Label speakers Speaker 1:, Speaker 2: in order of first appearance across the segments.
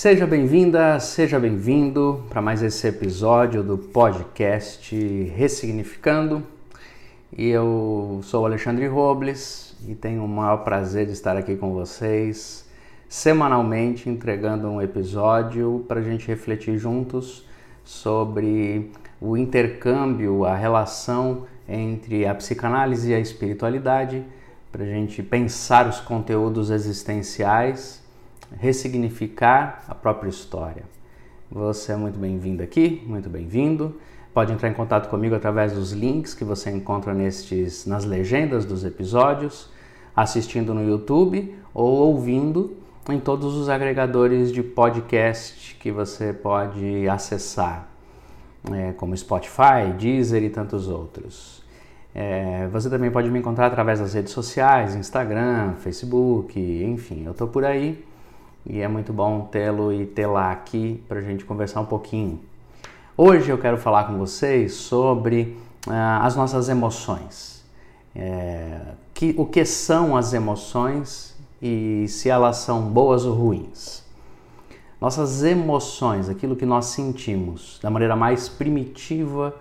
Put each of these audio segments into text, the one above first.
Speaker 1: Seja bem-vinda, seja bem-vindo para mais esse episódio do podcast Ressignificando. E eu sou Alexandre Robles e tenho o maior prazer de estar aqui com vocês semanalmente entregando um episódio para a gente refletir juntos sobre o intercâmbio, a relação entre a psicanálise e a espiritualidade, para a gente pensar os conteúdos existenciais ressignificar a própria história. Você é muito bem-vindo aqui, muito bem-vindo. Pode entrar em contato comigo através dos links que você encontra nestes, nas legendas dos episódios, assistindo no YouTube ou ouvindo em todos os agregadores de podcast que você pode acessar, é, como Spotify, Deezer e tantos outros. É, você também pode me encontrar através das redes sociais, Instagram, Facebook, enfim, eu estou por aí e é muito bom tê-lo e tê-la aqui para a gente conversar um pouquinho. Hoje eu quero falar com vocês sobre ah, as nossas emoções. É, que, o que são as emoções e se elas são boas ou ruins. Nossas emoções, aquilo que nós sentimos da maneira mais primitiva,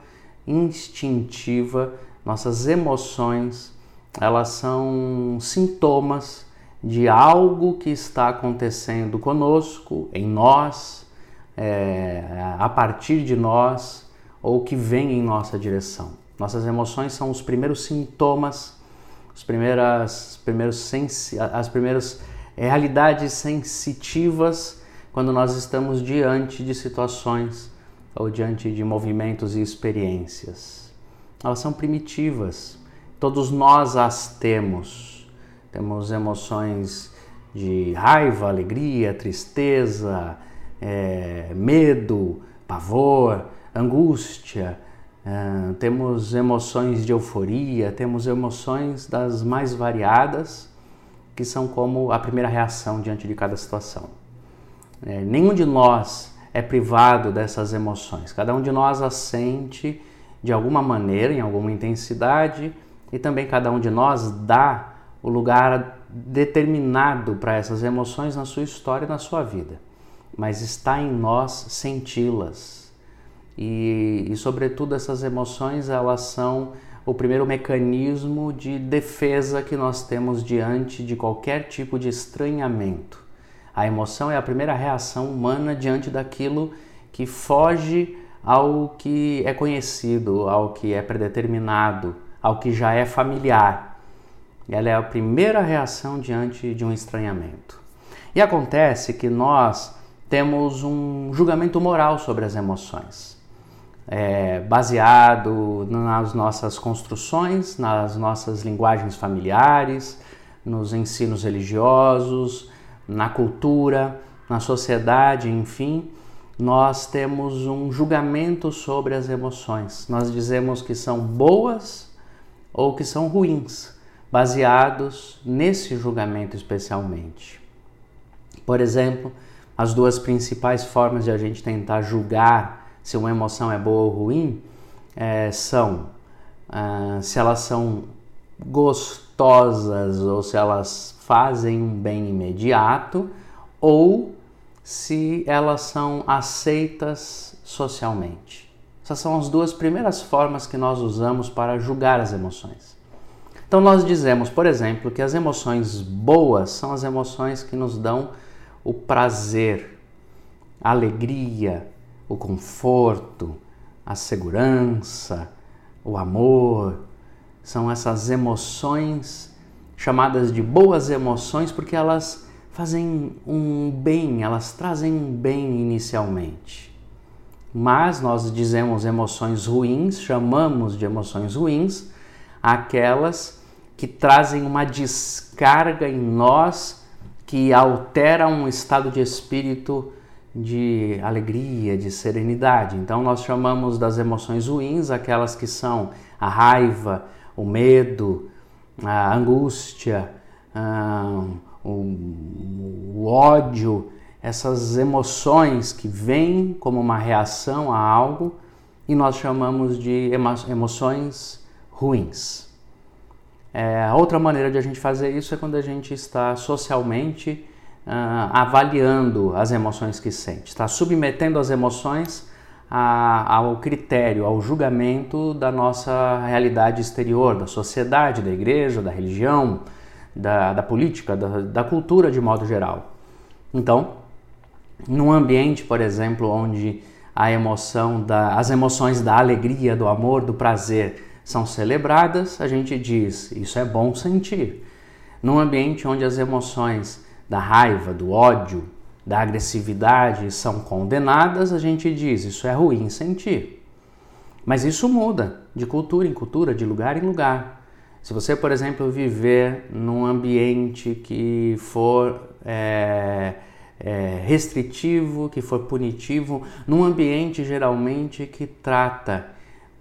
Speaker 1: instintiva, nossas emoções, elas são sintomas de algo que está acontecendo conosco, em nós, é, a partir de nós ou que vem em nossa direção. Nossas emoções são os primeiros sintomas, as primeiras, primeiros as primeiras realidades sensitivas quando nós estamos diante de situações ou diante de movimentos e experiências. Elas são primitivas, todos nós as temos temos emoções de raiva, alegria, tristeza, é, medo, pavor, angústia, é, temos emoções de euforia, temos emoções das mais variadas, que são como a primeira reação diante de cada situação. É, nenhum de nós é privado dessas emoções, cada um de nós as sente de alguma maneira, em alguma intensidade, e também cada um de nós dá o lugar determinado para essas emoções na sua história e na sua vida, mas está em nós senti-las. E, e, sobretudo, essas emoções elas são o primeiro mecanismo de defesa que nós temos diante de qualquer tipo de estranhamento. A emoção é a primeira reação humana diante daquilo que foge ao que é conhecido, ao que é predeterminado, ao que já é familiar. Ela é a primeira reação diante de um estranhamento. E acontece que nós temos um julgamento moral sobre as emoções, é, baseado nas nossas construções, nas nossas linguagens familiares, nos ensinos religiosos, na cultura, na sociedade, enfim. Nós temos um julgamento sobre as emoções. Nós dizemos que são boas ou que são ruins baseados nesse julgamento especialmente. Por exemplo, as duas principais formas de a gente tentar julgar se uma emoção é boa ou ruim é, são ah, se elas são gostosas ou se elas fazem um bem imediato ou se elas são aceitas socialmente. Essas são as duas primeiras formas que nós usamos para julgar as emoções. Então nós dizemos, por exemplo, que as emoções boas são as emoções que nos dão o prazer, a alegria, o conforto, a segurança, o amor. São essas emoções chamadas de boas emoções porque elas fazem um bem, elas trazem um bem inicialmente. Mas nós dizemos emoções ruins, chamamos de emoções ruins aquelas que trazem uma descarga em nós que altera um estado de espírito de alegria, de serenidade. Então nós chamamos das emoções ruins aquelas que são a raiva, o medo, a angústia, o, o ódio, essas emoções que vêm como uma reação a algo e nós chamamos de emoções ruins. É, outra maneira de a gente fazer isso é quando a gente está socialmente avaliando as emoções que sente, está submetendo as emoções a, ao critério, ao julgamento da nossa realidade exterior, da sociedade, da igreja, da religião, da, da política, da, da cultura de modo geral. Então, num ambiente, por exemplo, onde a emoção da, as emoções da alegria, do amor, do prazer são celebradas, a gente diz isso é bom sentir. Num ambiente onde as emoções da raiva, do ódio, da agressividade são condenadas, a gente diz isso é ruim sentir. Mas isso muda de cultura em cultura, de lugar em lugar. Se você, por exemplo, viver num ambiente que for é, é, restritivo, que for punitivo, num ambiente geralmente que trata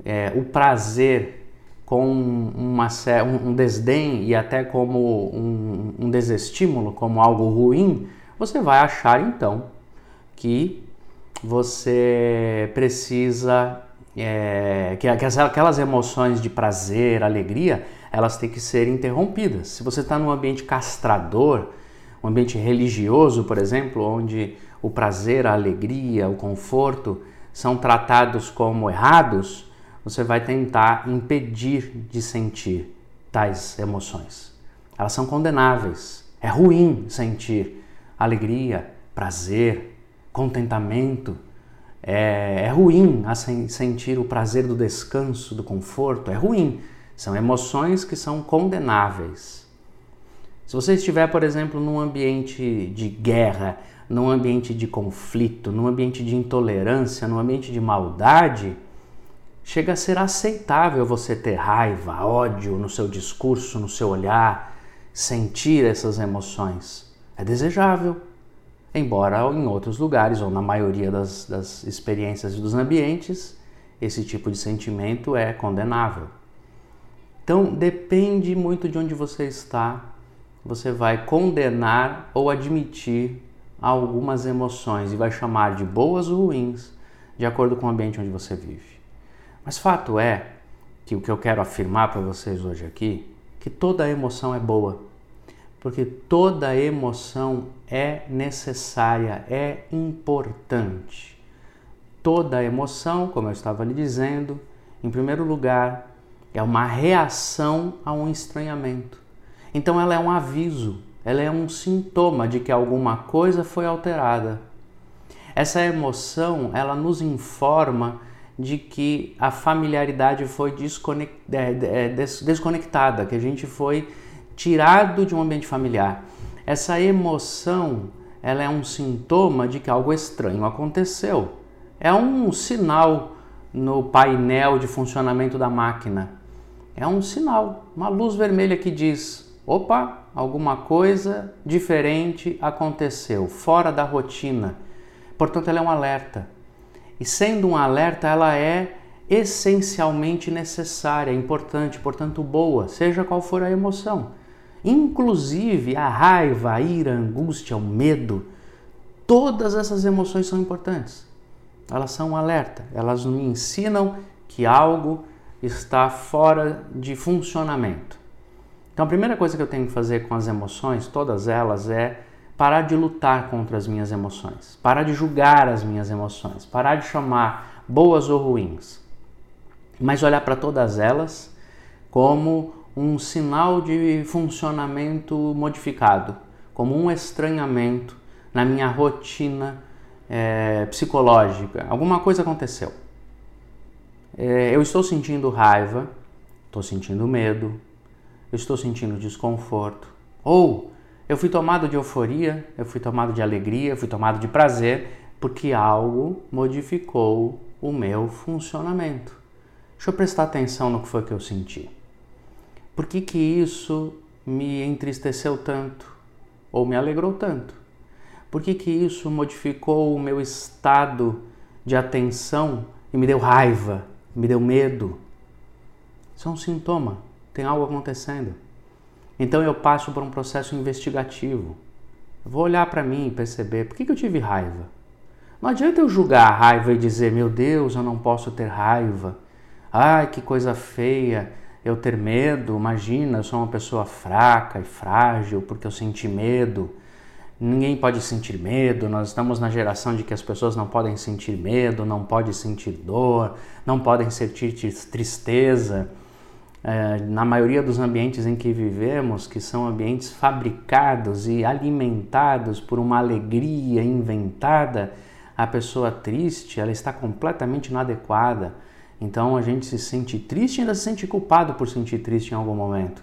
Speaker 1: é, o prazer com uma, um, desdém e até como um, um desestímulo, como algo ruim, você vai achar então que você precisa é, que, aquelas emoções de prazer, alegria, elas têm que ser interrompidas. Se você está num ambiente castrador, um ambiente religioso, por exemplo, onde o prazer, a alegria, o conforto são tratados como errados, você vai tentar impedir de sentir tais emoções. Elas são condenáveis. É ruim sentir alegria, prazer, contentamento. É, é ruim sentir o prazer do descanso, do conforto. É ruim. São emoções que são condenáveis. Se você estiver, por exemplo, num ambiente de guerra, num ambiente de conflito, num ambiente de intolerância, num ambiente de maldade, chega a ser aceitável você ter raiva, ódio no seu discurso, no seu olhar, sentir essas emoções é desejável, embora em outros lugares, ou na maioria das, das experiências dos ambientes, esse tipo de sentimento é condenável. Então depende muito de onde você está, você vai condenar ou admitir algumas emoções e vai chamar de boas ou ruins, de acordo com o ambiente onde você vive. Mas fato é que o que eu quero afirmar para vocês hoje aqui, que toda emoção é boa porque toda emoção é necessária, é importante. Toda emoção, como eu estava lhe dizendo, em primeiro lugar, é uma reação a um estranhamento. Então ela é um aviso, ela é um sintoma de que alguma coisa foi alterada. Essa emoção, ela nos informa de que a familiaridade foi é, desconectada, que a gente foi tirado de um ambiente familiar. Essa emoção, ela é um sintoma de que algo estranho aconteceu. É um sinal no painel de funcionamento da máquina. É um sinal, uma luz vermelha que diz: opa, alguma coisa diferente aconteceu, fora da rotina. Portanto, ela é um alerta. E sendo um alerta, ela é essencialmente necessária, importante, portanto boa, seja qual for a emoção. Inclusive a raiva, a ira, a angústia, o medo, todas essas emoções são importantes. Elas são um alerta, elas me ensinam que algo está fora de funcionamento. Então a primeira coisa que eu tenho que fazer com as emoções, todas elas, é parar de lutar contra as minhas emoções, parar de julgar as minhas emoções, parar de chamar boas ou ruins, mas olhar para todas elas como um sinal de funcionamento modificado, como um estranhamento na minha rotina é, psicológica. Alguma coisa aconteceu. É, eu estou sentindo raiva, estou sentindo medo, eu estou sentindo desconforto. Ou eu fui tomado de euforia, eu fui tomado de alegria, eu fui tomado de prazer, porque algo modificou o meu funcionamento. Deixa eu prestar atenção no que foi que eu senti. Por que, que isso me entristeceu tanto ou me alegrou tanto? Por que, que isso modificou o meu estado de atenção e me deu raiva, me deu medo? Isso é um sintoma, tem algo acontecendo. Então eu passo por um processo investigativo. Vou olhar para mim e perceber por que, que eu tive raiva. Não adianta eu julgar a raiva e dizer, meu Deus, eu não posso ter raiva. Ai, que coisa feia eu ter medo, imagina, eu sou uma pessoa fraca e frágil porque eu senti medo. Ninguém pode sentir medo, nós estamos na geração de que as pessoas não podem sentir medo, não podem sentir dor, não podem sentir tristeza. É, na maioria dos ambientes em que vivemos, que são ambientes fabricados e alimentados por uma alegria inventada, a pessoa triste ela está completamente inadequada. Então a gente se sente triste e ainda se sente culpado por sentir triste em algum momento.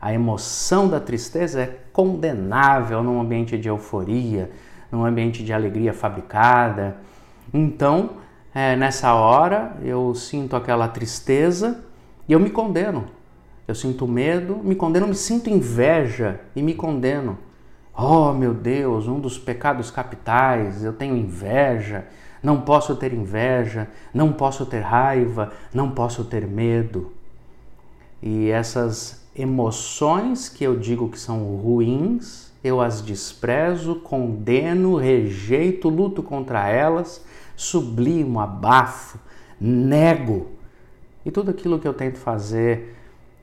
Speaker 1: A emoção da tristeza é condenável num ambiente de euforia, num ambiente de alegria fabricada. Então, é, nessa hora, eu sinto aquela tristeza e eu me condeno. Eu sinto medo, me condeno, me sinto inveja e me condeno. Oh, meu Deus, um dos pecados capitais, eu tenho inveja, não posso ter inveja, não posso ter raiva, não posso ter medo. E essas emoções que eu digo que são ruins, eu as desprezo, condeno, rejeito, luto contra elas, sublimo, abafo, nego. E tudo aquilo que eu tento fazer,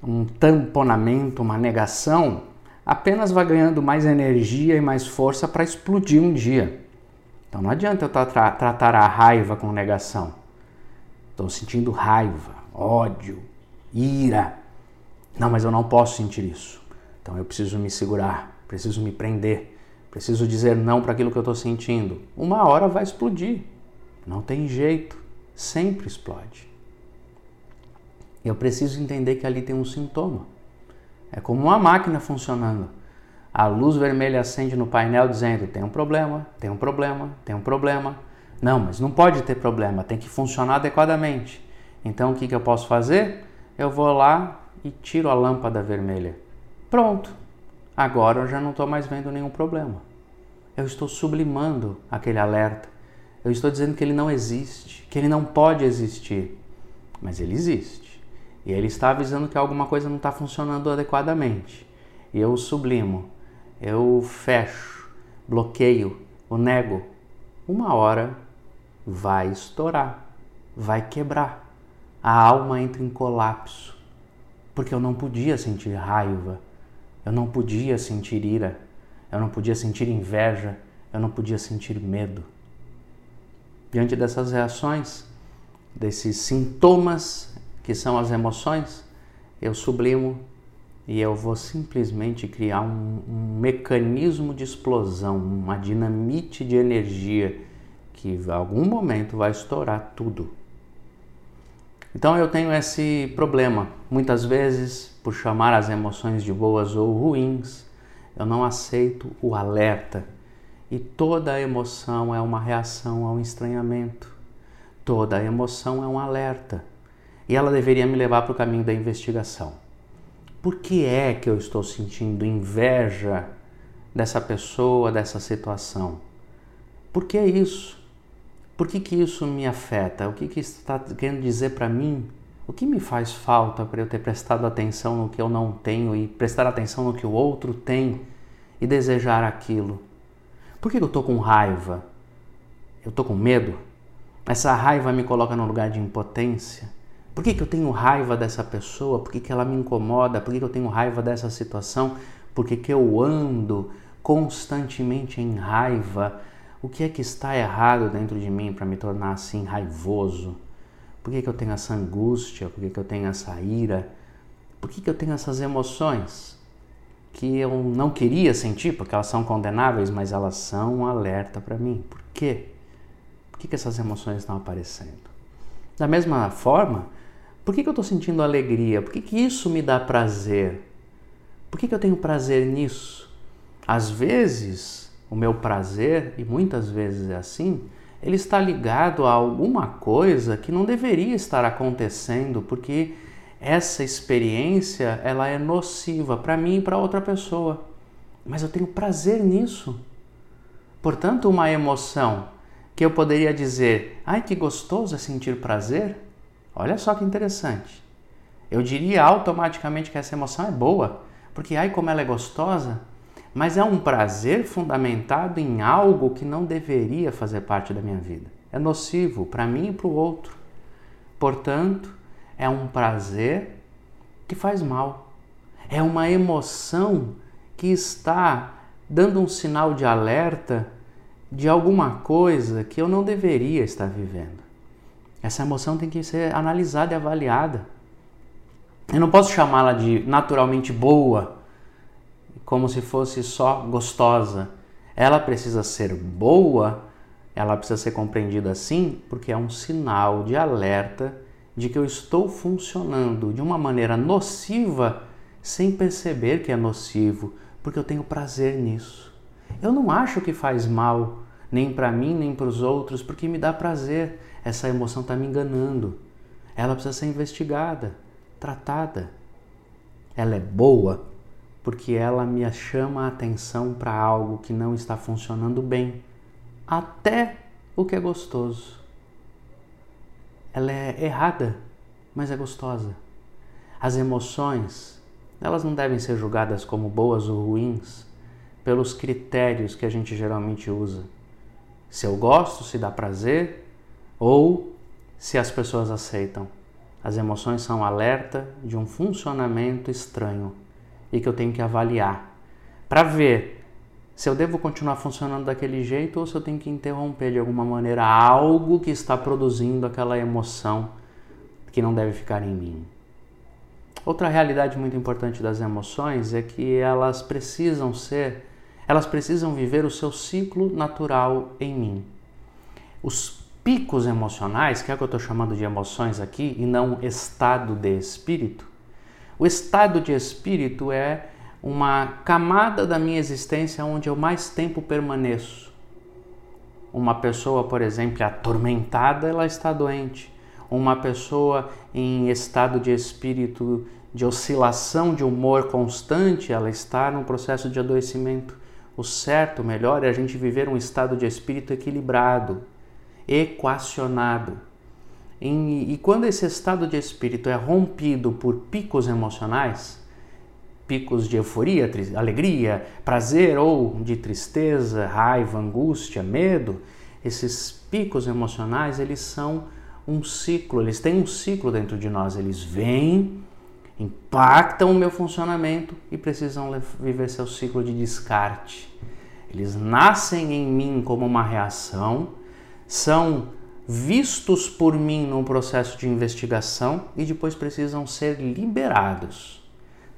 Speaker 1: um tamponamento, uma negação, apenas vai ganhando mais energia e mais força para explodir um dia. Então não adianta eu tra tratar a raiva com negação. Estou sentindo raiva, ódio, ira não, mas eu não posso sentir isso. Então eu preciso me segurar, preciso me prender, preciso dizer não para aquilo que eu estou sentindo. Uma hora vai explodir. Não tem jeito, sempre explode. Eu preciso entender que ali tem um sintoma. É como uma máquina funcionando. A luz vermelha acende no painel dizendo: tem um problema, tem um problema, tem um problema. Não, mas não pode ter problema, tem que funcionar adequadamente. Então o que, que eu posso fazer? Eu vou lá e tiro a lâmpada vermelha. Pronto! Agora eu já não estou mais vendo nenhum problema. Eu estou sublimando aquele alerta. Eu estou dizendo que ele não existe, que ele não pode existir. Mas ele existe. E ele está avisando que alguma coisa não está funcionando adequadamente. E eu sublimo, eu fecho, bloqueio, o nego. Uma hora vai estourar, vai quebrar. A alma entra em colapso porque eu não podia sentir raiva, eu não podia sentir ira, eu não podia sentir inveja, eu não podia sentir medo. Diante dessas reações, desses sintomas que são as emoções, eu sublimo e eu vou simplesmente criar um, um mecanismo de explosão, uma dinamite de energia que em algum momento vai estourar tudo. Então eu tenho esse problema. Muitas vezes, por chamar as emoções de boas ou ruins, eu não aceito o alerta. E toda emoção é uma reação ao estranhamento. Toda emoção é um alerta. E ela deveria me levar para o caminho da investigação. Por que é que eu estou sentindo inveja dessa pessoa, dessa situação? Por que isso? Por que, que isso me afeta? O que, que está querendo dizer para mim? O que me faz falta para eu ter prestado atenção no que eu não tenho e prestar atenção no que o outro tem e desejar aquilo? Por que eu estou com raiva? Eu estou com medo? Essa raiva me coloca no lugar de impotência? Por que, que eu tenho raiva dessa pessoa? Por que, que ela me incomoda? Por que, que eu tenho raiva dessa situação? Por que, que eu ando constantemente em raiva? O que é que está errado dentro de mim para me tornar assim raivoso? Por que, que eu tenho essa angústia? Por que, que eu tenho essa ira? Por que, que eu tenho essas emoções que eu não queria sentir porque elas são condenáveis, mas elas são um alerta para mim? Por quê? Por que, que essas emoções estão aparecendo? Da mesma forma, por que, que eu estou sentindo alegria? Por que, que isso me dá prazer? Por que, que eu tenho prazer nisso? Às vezes, o meu prazer, e muitas vezes é assim, ele está ligado a alguma coisa que não deveria estar acontecendo, porque essa experiência ela é nociva para mim e para outra pessoa. Mas eu tenho prazer nisso. Portanto, uma emoção que eu poderia dizer, ai que gostoso é sentir prazer, olha só que interessante. Eu diria automaticamente que essa emoção é boa, porque ai como ela é gostosa, mas é um prazer fundamentado em algo que não deveria fazer parte da minha vida. É nocivo para mim e para o outro. Portanto, é um prazer que faz mal. É uma emoção que está dando um sinal de alerta de alguma coisa que eu não deveria estar vivendo. Essa emoção tem que ser analisada e avaliada. Eu não posso chamá-la de naturalmente boa, como se fosse só gostosa. Ela precisa ser boa, ela precisa ser compreendida assim, porque é um sinal de alerta de que eu estou funcionando de uma maneira nociva sem perceber que é nocivo, porque eu tenho prazer nisso. Eu não acho que faz mal, nem para mim, nem para os outros, porque me dá prazer. Essa emoção está me enganando. Ela precisa ser investigada, tratada. Ela é boa porque ela me chama a atenção para algo que não está funcionando bem, até o que é gostoso. Ela é errada, mas é gostosa. As emoções, elas não devem ser julgadas como boas ou ruins pelos critérios que a gente geralmente usa. Se eu gosto, se dá prazer ou se as pessoas aceitam. As emoções são alerta de um funcionamento estranho e que eu tenho que avaliar para ver se eu devo continuar funcionando daquele jeito ou se eu tenho que interromper de alguma maneira algo que está produzindo aquela emoção que não deve ficar em mim. Outra realidade muito importante das emoções é que elas precisam ser, elas precisam viver o seu ciclo natural em mim. Os picos emocionais, que é o que eu estou chamando de emoções aqui, e não estado de espírito. O estado de espírito é uma camada da minha existência onde eu mais tempo permaneço. Uma pessoa, por exemplo, atormentada, ela está doente. Uma pessoa em estado de espírito de oscilação de humor constante, ela está num processo de adoecimento. O certo, o melhor é a gente viver um estado de espírito equilibrado, equacionado. E, e quando esse estado de espírito é rompido por picos emocionais, picos de euforia, alegria, prazer ou de tristeza, raiva, angústia, medo, esses picos emocionais, eles são um ciclo, eles têm um ciclo dentro de nós, eles vêm impactam o meu funcionamento e precisam viver seu ciclo de descarte. Eles nascem em mim como uma reação, são vistos por mim num processo de investigação e depois precisam ser liberados,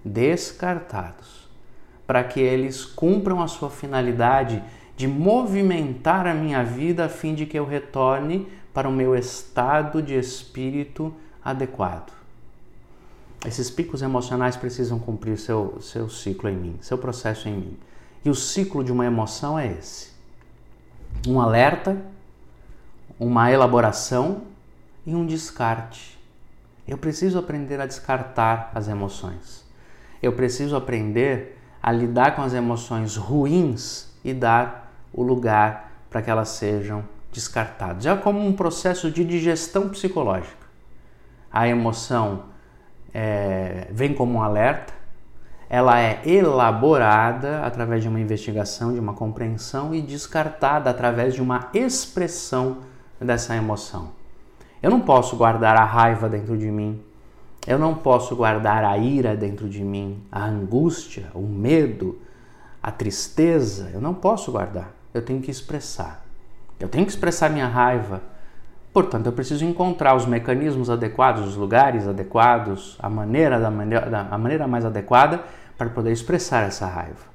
Speaker 1: descartados, para que eles cumpram a sua finalidade de movimentar a minha vida a fim de que eu retorne para o meu estado de espírito adequado. Esses picos emocionais precisam cumprir seu, seu ciclo em mim, seu processo em mim. E o ciclo de uma emoção é esse: um alerta, uma elaboração e um descarte. Eu preciso aprender a descartar as emoções. Eu preciso aprender a lidar com as emoções ruins e dar o lugar para que elas sejam descartadas. É como um processo de digestão psicológica. A emoção é, vem como um alerta, ela é elaborada através de uma investigação, de uma compreensão e descartada através de uma expressão dessa emoção. Eu não posso guardar a raiva dentro de mim, eu não posso guardar a ira dentro de mim, a angústia, o medo, a tristeza, eu não posso guardar. Eu tenho que expressar. Eu tenho que expressar minha raiva, Portanto, eu preciso encontrar os mecanismos adequados, os lugares adequados, a maneira, da maneira, a maneira mais adequada para poder expressar essa raiva.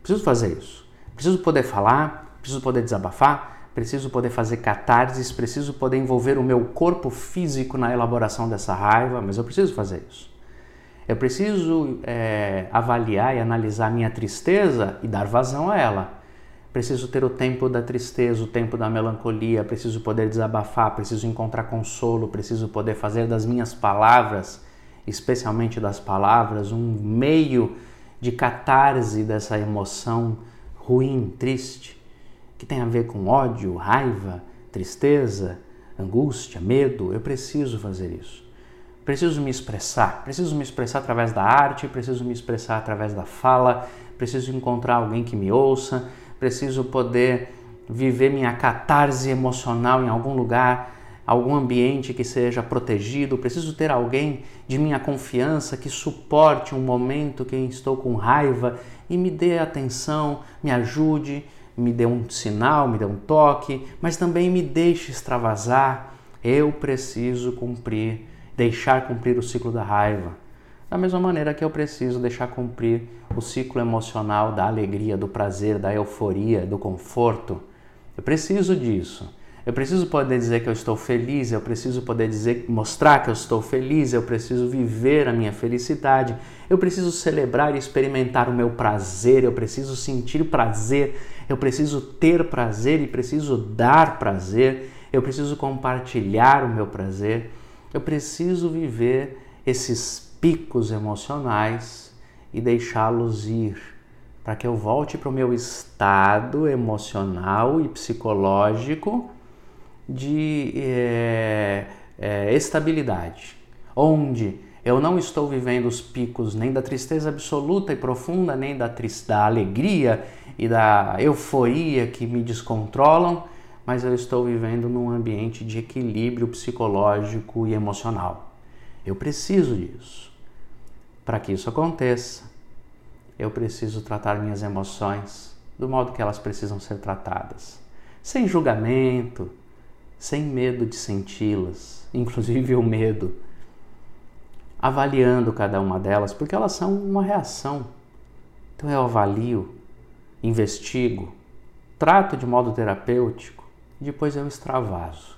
Speaker 1: Preciso fazer isso. Preciso poder falar, preciso poder desabafar, preciso poder fazer catarses, preciso poder envolver o meu corpo físico na elaboração dessa raiva, mas eu preciso fazer isso. Eu preciso é, avaliar e analisar minha tristeza e dar vazão a ela Preciso ter o tempo da tristeza, o tempo da melancolia, preciso poder desabafar, preciso encontrar consolo, preciso poder fazer das minhas palavras, especialmente das palavras, um meio de catarse dessa emoção ruim, triste, que tem a ver com ódio, raiva, tristeza, angústia, medo. Eu preciso fazer isso. Preciso me expressar, preciso me expressar através da arte, preciso me expressar através da fala, preciso encontrar alguém que me ouça, preciso poder viver minha catarse emocional em algum lugar algum ambiente que seja protegido, preciso ter alguém de minha confiança que suporte um momento que estou com raiva e me dê atenção, me ajude, me dê um sinal, me dê um toque, mas também me deixe extravasar. Eu preciso cumprir, deixar cumprir o ciclo da raiva. Da mesma maneira que eu preciso deixar cumprir o ciclo emocional da alegria, do prazer, da euforia, do conforto. Eu preciso disso. Eu preciso poder dizer que eu estou feliz, eu preciso poder dizer, mostrar que eu estou feliz, eu preciso viver a minha felicidade, eu preciso celebrar e experimentar o meu prazer, eu preciso sentir prazer, eu preciso ter prazer e preciso dar prazer, eu preciso compartilhar o meu prazer, eu preciso viver esses picos emocionais e deixá-los ir para que eu volte para o meu estado emocional e psicológico de é, é, estabilidade, onde eu não estou vivendo os picos nem da tristeza absoluta e profunda, nem da, da alegria e da euforia que me descontrolam, mas eu estou vivendo num ambiente de equilíbrio psicológico e emocional. Eu preciso disso. Para que isso aconteça, eu preciso tratar minhas emoções do modo que elas precisam ser tratadas, sem julgamento, sem medo de senti-las, inclusive o medo, avaliando cada uma delas, porque elas são uma reação. Então eu avalio, investigo, trato de modo terapêutico, depois eu extravaso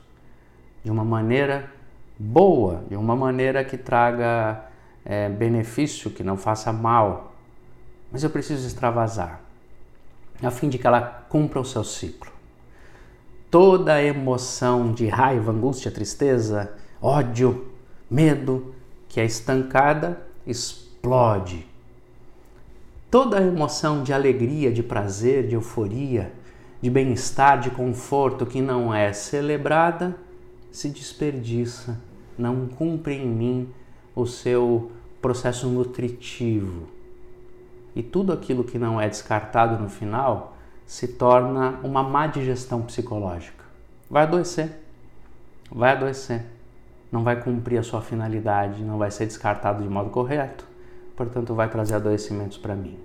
Speaker 1: de uma maneira boa, de uma maneira que traga é, benefício, que não faça mal. Mas eu preciso extravasar, a fim de que ela cumpra o seu ciclo toda emoção de raiva, angústia, tristeza, ódio, medo que é estancada explode. Toda emoção de alegria, de prazer, de euforia, de bem-estar, de conforto que não é celebrada se desperdiça, não cumpre em mim o seu processo nutritivo. E tudo aquilo que não é descartado no final se torna uma má digestão psicológica. Vai adoecer, vai adoecer, não vai cumprir a sua finalidade, não vai ser descartado de modo correto, portanto, vai trazer adoecimentos para mim.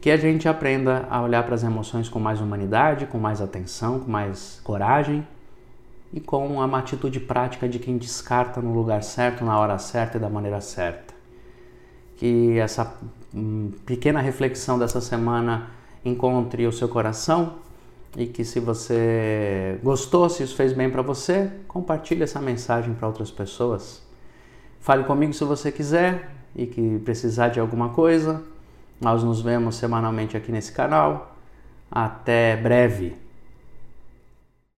Speaker 1: Que a gente aprenda a olhar para as emoções com mais humanidade, com mais atenção, com mais coragem e com uma atitude prática de quem descarta no lugar certo, na hora certa e da maneira certa. Que essa hum, pequena reflexão dessa semana encontre o seu coração e que se você gostou, se isso fez bem para você, compartilhe essa mensagem para outras pessoas. Fale comigo se você quiser e que precisar de alguma coisa. Nós nos vemos semanalmente aqui nesse canal. Até breve.